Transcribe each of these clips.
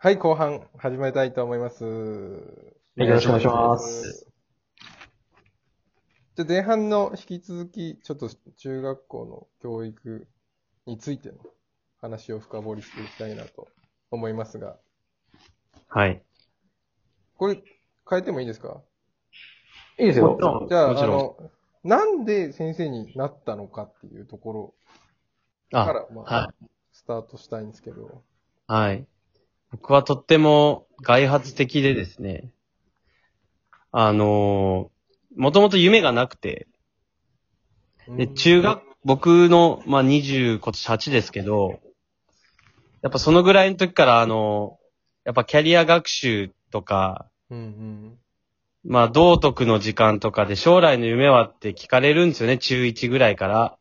はい、後半始めたいと思います。はいよろしくお願いします。じゃあ前半の引き続き、ちょっと中学校の教育についての話を深掘りしていきたいなと思いますが、はい。これ変えてもいいですか？いいですよ。じゃあ、あ。の、なんで先生になったのかっていうところかあ、ら、まあ、はスタートしたいんですけど。はい。僕はとっても外発的でですね、あのー、もともと夢がなくて、で、うん中学、僕の、まあ、20、今年8ですけど、やっぱそのぐらいの時から、あのやっぱキャリア学習とか、うんまあ、道徳の時間とかで将来の夢はって聞かれるんですよね、中1ぐらいから。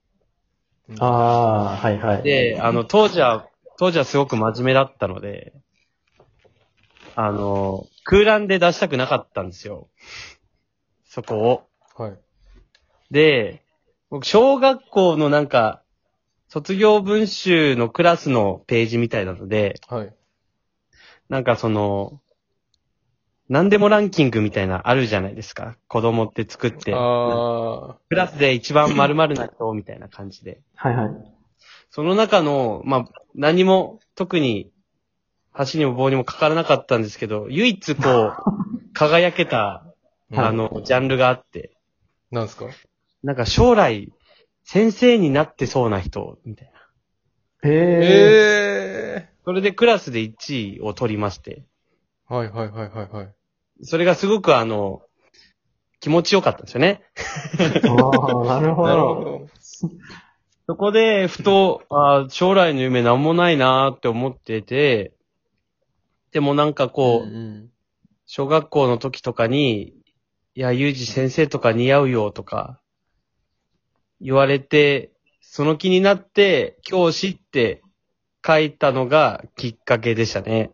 うん。ああ、はいはい。で、あの、当時は、当時はすごく真面目だったので、あの、空欄で出したくなかったんですよ。そこを。はい。で、僕、小学校のなんか、卒業文集のクラスのページみたいなので、はい。なんかその、何でもランキングみたいなあるじゃないですか。子供って作って。あクラスで一番〇〇な人みたいな感じで。はいはい。その中の、まあ、何も特に橋にも棒にもかからなかったんですけど、唯一こう、輝けた、ー。あの、ジャンルがあって、なんすか？なんか将来、先生になってそうな人、みたいな。へえ。ええそれでクラスで1位を取りまして、ー。はいはいはいはいはい。それがすごくあの、気持ちよかったんですよね。ああ、なるほなるほど。ど。そこで、ふと、あー将来の夢なんもないなーって思ってて、でもなんかこう、ん小学校の時とかに、いや、ゆうじ先生とか似合うよとか、言われて、その気になって、教師って書いたのがきっかけでしたね。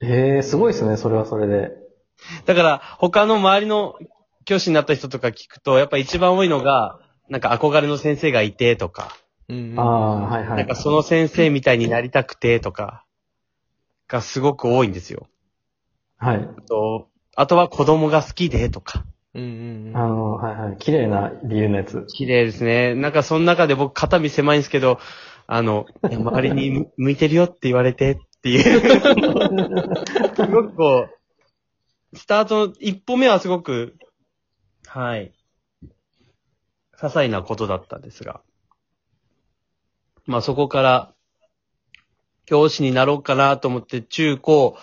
へえ、すごいですね、それはそれで。だから、他の周りの教師になった人とか聞くと、やっぱ一番多いのが、なんか憧れの先生がいてとか、うんうんああ、はいはいなんか。その先生みたいになりたくてとか、がすごく多いんですよ。はい。とあとは子供が好きでとか。うんうんうんあの、はいはい。綺麗な理由のやつ。綺麗ですね。なんかその中で僕肩身狭いんですけど、あの、いや周りに 向いてるよって言われてっていう。すごくこう、スタートの一歩目はすごく、はい、些細なことだったんですが。まあそこから、教師になろうかなと思って中高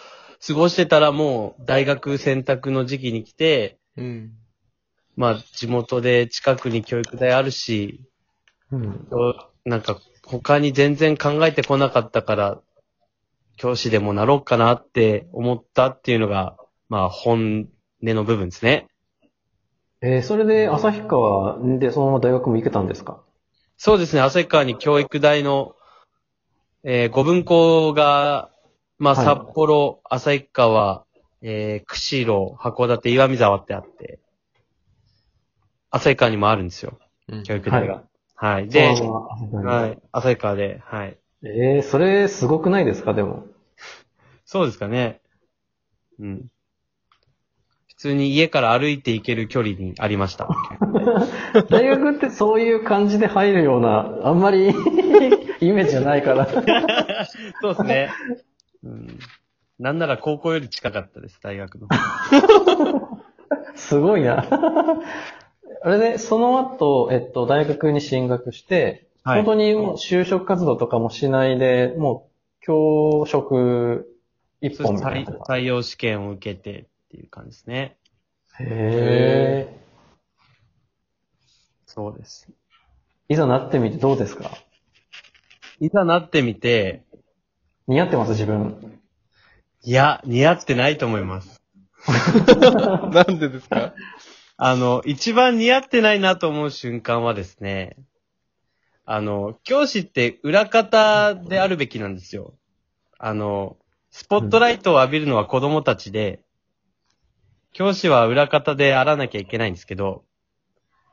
過ごしてたらもう大学選択の時期に来て、うん。まあ、地元で近くに教育大あるし、うん。なんか他に全然考えてこなかったから、教師でもなろうかなって思ったっていうのが、まあ本音の部分ですね。えー、それで旭川でそのまま大学も行けたんですか？そうですね、旭川に教育大の、えー、五分校が、まあはい札幌、旭川、えー、釧路、函館、岩見沢ってあって、旭川にもあるんですよ、うん教育大が。はい。で、で、はい。旭川で、はい。えー、それすごくないですか？でも。そうですかね。うん。普通に家から歩いて行ける距離にありました。大学ってそういう感じで入るような、あんまりイメージじゃないから。そうですね。うん。なんなら高校より近かったです、大学の。すごいな。あれで、その後、えっと、大学に進学して、はい本当にもう就職活動とかもしないで、もう、教職一本みたい採な。採用試験を受けてっていう感じですね。へえ。そうです。いざなってみてどうですか？いざなってみて、似合ってます自分。いや、似合ってないと思います。なんでですか？あの、一番似合ってないなと思う瞬間はですね、あの、教師って裏方であるべきなんですよ。あの、スポットライトを浴びるのは子供たちで、教師は裏方であらなきゃいけないんですけど、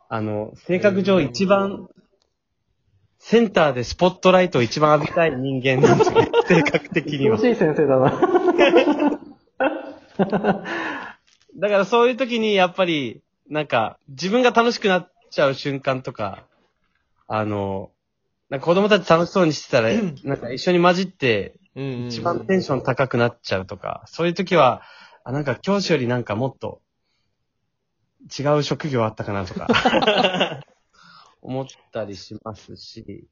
あの、性格上一番センターでスポットライトを一番浴びたい人間なんですよね。性格的には楽。しい先生だな。だからそういう時にやっぱり、なんか、自分が楽しくなっちゃう瞬間とか、あの、なんか子供たち楽しそうにしてたら、なんか一緒に混じって、一番テンション高くなっちゃうとか、そういう時は、あ、なんか教師よりなんかもっと、違う職業あったかなとか、思ったりしますし、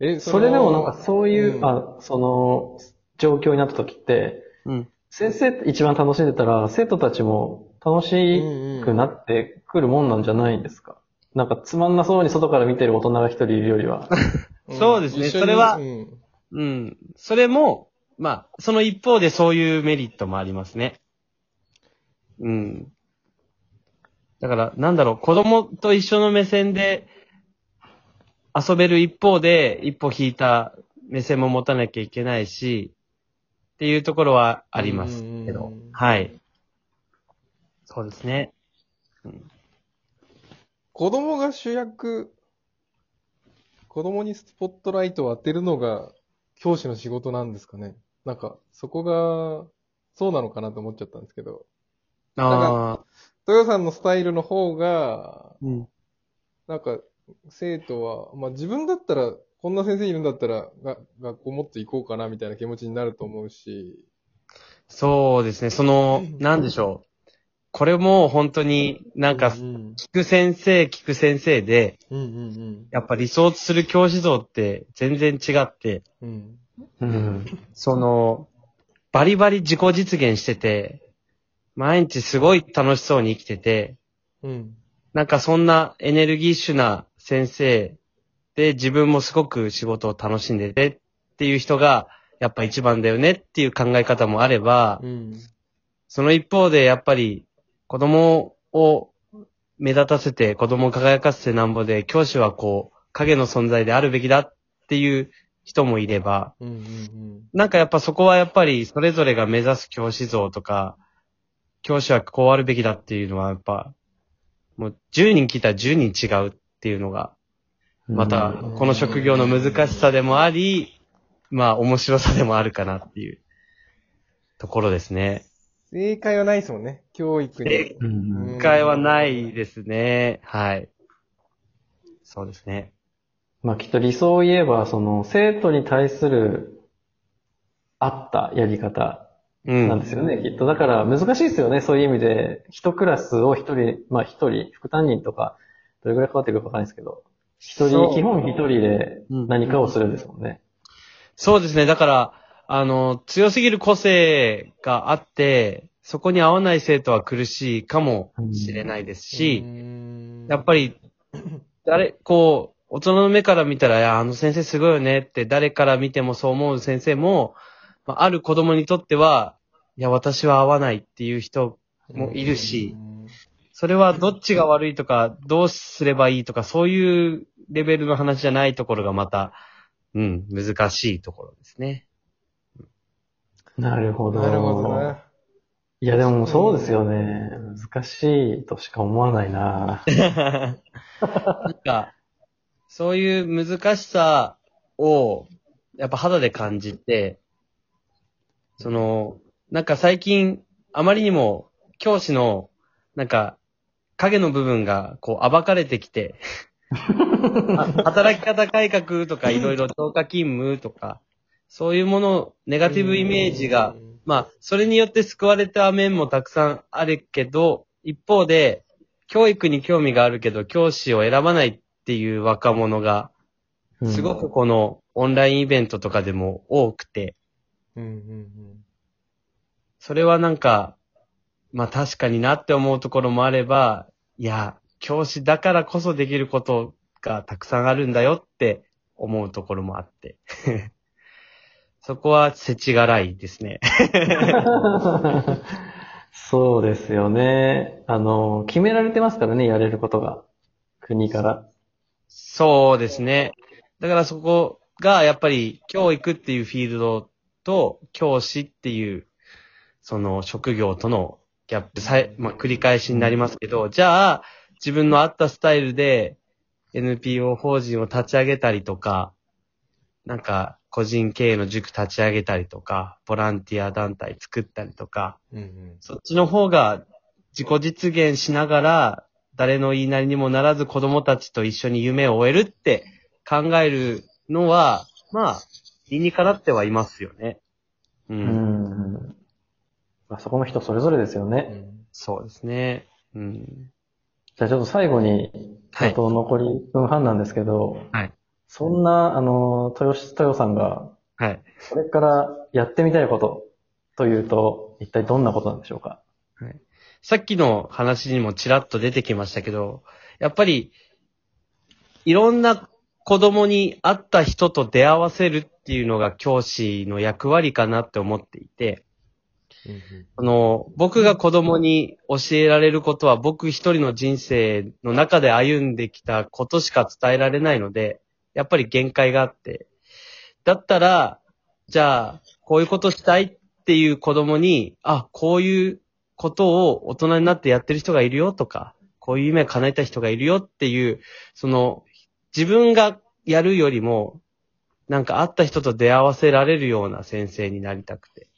え、それでもなんかそういう、うんあ、その、状況になった時って、うん。先生って一番楽しんでたら、生徒たちも楽しくなってくるもんなんじゃないんですか、なんかつまんなそうに外から見てる大人が一人いるよりは。そうですね一緒にそれはうんうん。それも、まあ、その一方でそういうメリットもありますね。うん。だから、なんだろう、子供と一緒の目線で遊べる一方で、一歩引いた目線も持たなきゃいけないし、っていうところはありますけどうんうんうん。はい。そうですね。子供が主役、子供にスポットライトを当てるのが教師の仕事なんですかね。なんか、そこが、そうなのかなと思っちゃったんですけど、ああ、豊さんのスタイルの方が、うん。なんか、生徒は、まあ自分だったら、こんな先生いるんだったら、が学校もっと行こうかなみたいな気持ちになると思うし、そうですね。その、なんでしょう。これも本当になんかう、ん聞く先生、聞く先生で、うんうんやっぱ理想とする教師像って全然違って、うん。うん。その、バリバリ自己実現してて、毎日すごい楽しそうに生きてて、うん。なんかそんなエネルギッシュな先生で自分もすごく仕事を楽しんでてっていう人がやっぱ一番だよねっていう考え方もあれば、うん。その一方でやっぱり子供を目立たせて子供を輝かせてなんぼで教師はこう影の存在であるべきだっていう人もいれば、うん。うん。なんかやっぱそこはやっぱりそれぞれが目指す教師像とか、教師はこうあるべきだっていうのはやっぱ、もう10人聞いたら10人違うっていうのが、またうんこの職業の難しさでもあり、まあ面白さでもあるかなっていうところですね。正解はないですもんね。教育に。うんうん機会はないですね。はい。そうですね。まあきっと理想を言えば、その生徒に対する合ったやり方うん。なんですよね、きっと。だから難しいですよね、そういう意味で。一クラスを一人、まあ一人、副担任とか、どれぐらい関わってくるかわかんないですけど、一人、基本一人でうん何かをするんですもんね。そうですね。だから、あの、強すぎる個性があって、そこに合わない生徒は苦しいかもしれないですし、やっぱり、誰、こう、大人の目から見たら、いや、あの先生すごいよねって誰から見てもそう思う先生も、まあ、ある子供にとっては、いや、私は合わないっていう人もいるし、それはどっちが悪いとか、どうすればいいとか、そういうレベルの話じゃないところがまた、うん、難しいところですね。なるほど。なるほどね。いや、でもそうですよね。難しいとしか思わないな。なんか、そういう難しさを、やっぱ肌で感じて、その、なんか最近、あまりにも、教師の、なんか、影の部分が、こう、暴かれてきて、あ働き方改革とか、いろいろ超過勤務とか、そういうもの、ネガティブイメージが、まあ、それによって救われた面もたくさんあるけど、一方で、教育に興味があるけど、教師を選ばないっていう若者が、すごくこのオンラインイベントとかでも多くて、うんうん。それはなんか、まあ確かになって思うところもあれば、いや、教師だからこそできることがたくさんあるんだよって思うところもあって。そこは世知辛いですね。そうですよね。あの、決められてますからね、やれることが。国から。そうですね。だからそこがやっぱり教育っていうフィールドと教師っていうその職業とのギャップさえ、まあ繰り返しになりますけど、じゃあ自分の合ったスタイルで NPO 法人を立ち上げたりとか、なんか個人経営の塾立ち上げたりとか、ボランティア団体作ったりとか、うんうん。そっちの方が自己実現しながら、誰の言いなりにもならず子供たちと一緒に夢を終えるって考えるのは、まあ、理にかなってはいますよね。う。うんん。まあ、そこの人それぞれですよね。うんそうですね。うん。じゃあちょっと最後に、はいあと残り1分半なんですけど、はいそんな、あの、豊し、豊さんが、はい。これからやってみたいことというと、一体どんなことなんでしょうか？さっきの話にもちらっと出てきましたけど、やっぱり、いろんな子供に会った人と出会わせるっていうのが教師の役割かなって思っていて、うんあの、僕が子供に教えられることは僕一人の人生の中で歩んできたことしか伝えられないので、やっぱり限界があって。だったら、じゃあ、こういうことしたいっていう子供に、あ、こういうことを大人になってやってる人がいるよとか、こういう夢を叶えた人がいるよっていう、その、自分がやるよりも、なんか会った人と出会わせられるような先生になりたくて。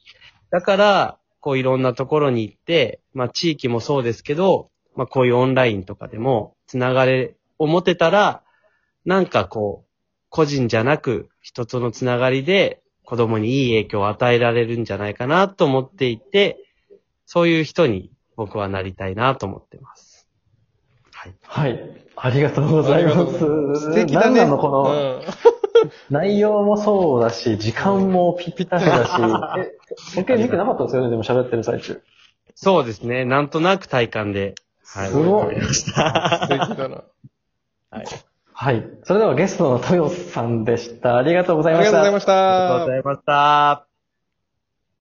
だから、こういろんなところに行って、まあ地域もそうですけど、まあこういうオンラインとかでも、つながれを持てたら、なんかこう、個人じゃなく人とのつながりで子供にいい影響を与えられるんじゃないかなと思っていて、そういう人に僕はなりたいなと思ってます。はい。はい。ありがとうございます。素敵だね。なんなのこの、うん内容もそうだし、時間もぴったりだし、え、時計見てなかったんですよね、でも喋ってる最中。そうですね。なんとなく体感で。はい。すごいわかりました。素敵だな。はい。はい。それではゲストの豊さんでした。ありがとうございましたありがとうござい。ましありがとうたご。ざいました。